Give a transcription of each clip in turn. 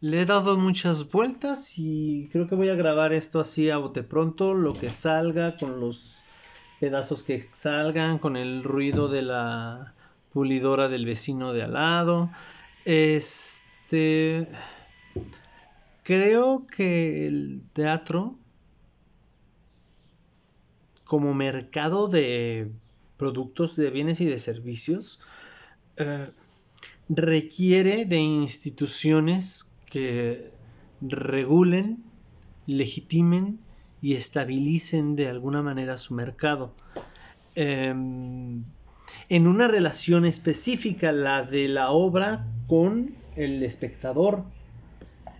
le he dado muchas vueltas y creo que voy a grabar esto así a bote pronto, lo que salga, con los pedazos que salgan, con el ruido de la pulidora del vecino de al lado. Este. Creo que el teatro, como mercado de productos, de bienes y de servicios, eh, requiere de instituciones que regulen, legitimen y estabilicen de alguna manera su mercado. Em, en una relación específica, la de la obra con el espectador.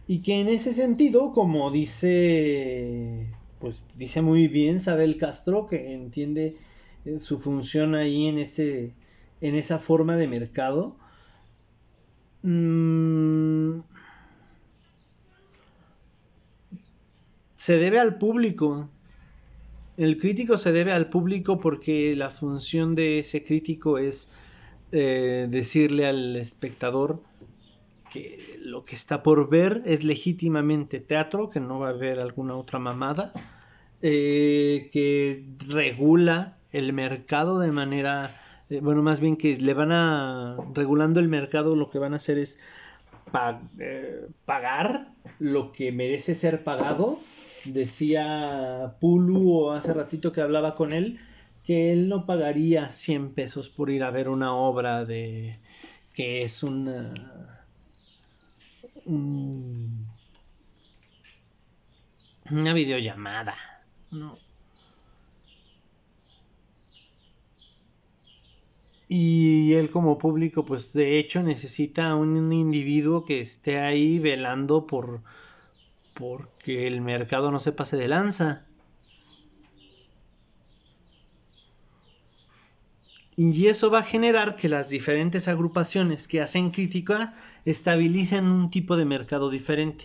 Y que en ese sentido, como dice, pues dice muy bien Sabel Castro, que entiende eh, su función ahí en, ese, en esa forma de mercado, se debe al público. El crítico se debe al público porque la función de ese crítico es eh, decirle al espectador que lo que está por ver es legítimamente teatro, que no va a haber alguna otra mamada, eh, que regula el mercado de manera, eh, bueno, más bien que le van a, regulando el mercado, lo que van a hacer es pagar lo que merece ser pagado Decía Pulu hace ratito que hablaba con él que él no pagaría 100 pesos por ir a ver una obra de que es una una videollamada, ¿no? Y él como público, pues de hecho necesita un individuo que esté ahí velando por, porque el mercado no se pase de lanza. Y eso va a generar que las diferentes agrupaciones que hacen crítica estabilicen un tipo de mercado diferente.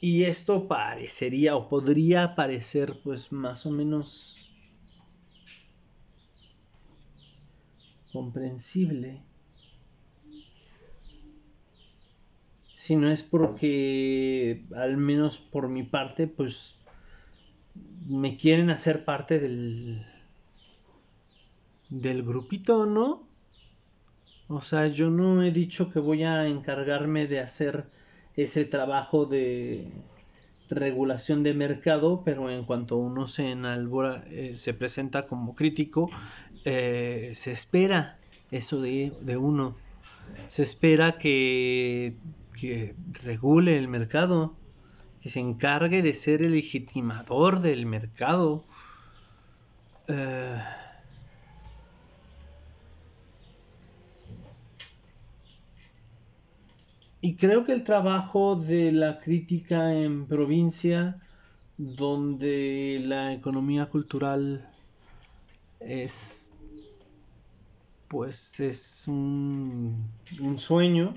Y esto parecería o podría parecer pues más o menos comprensible Si no es porque, al menos por mi parte, pues me quieren hacer parte del, del grupito, ¿no? O sea, yo no he dicho que voy a encargarme de hacer ese trabajo de regulación de mercado, pero en cuanto uno se enalbora, eh, se presenta como crítico, eh, se espera eso de, de uno. Se espera que que regule el mercado, que se encargue de ser el legitimador del mercado. Eh, y creo que el trabajo de la crítica en provincia, donde la economía cultural es pues es un, un sueño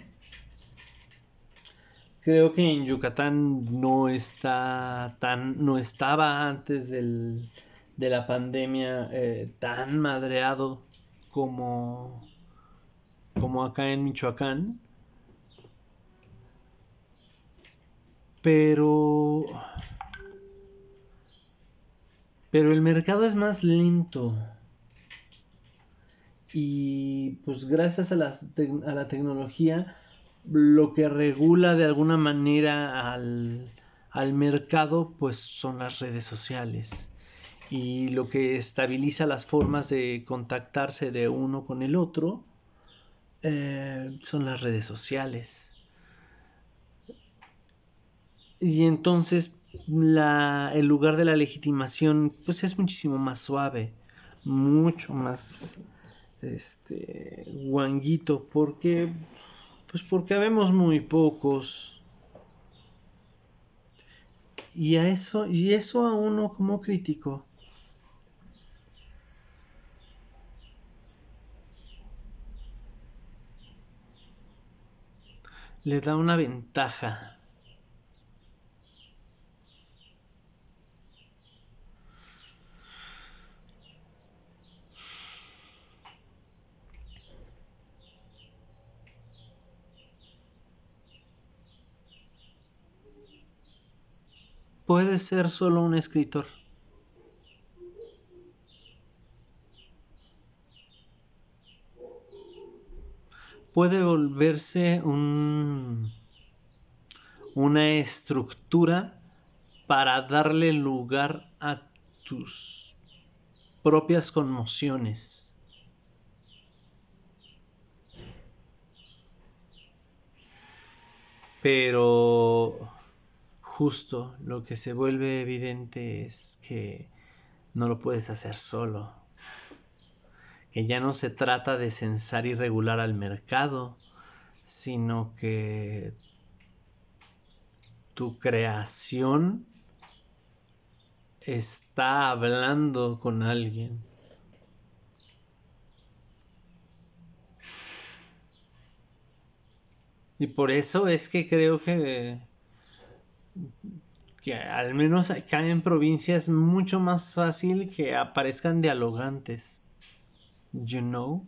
creo que en Yucatán no está tan, no estaba antes del, de la pandemia eh, tan madreado como, como acá en Michoacán. Pero, pero el mercado es más lento. Y pues gracias a, a la tecnología lo que regula de alguna manera al, mercado pues son las redes sociales. Y lo que estabiliza las formas de contactarse de uno con el otro eh, son las redes sociales. Y entonces el lugar de la legitimación pues es muchísimo más suave mucho más este guanguito porque pues porque vemos muy pocos. Y a eso, y eso a uno como crítico. Le da una ventaja. Puede ser solo un escritor. Puede volverse un, una estructura para darle lugar a tus propias conmociones. Pero justo lo que se vuelve evidente es que no lo puedes hacer solo. Que ya no se trata de censar y regular al mercado, sino que tu creación está hablando con alguien. Y por eso es que creo que, que al menos acá en provincia es mucho más fácil que aparezcan dialogantes. You know?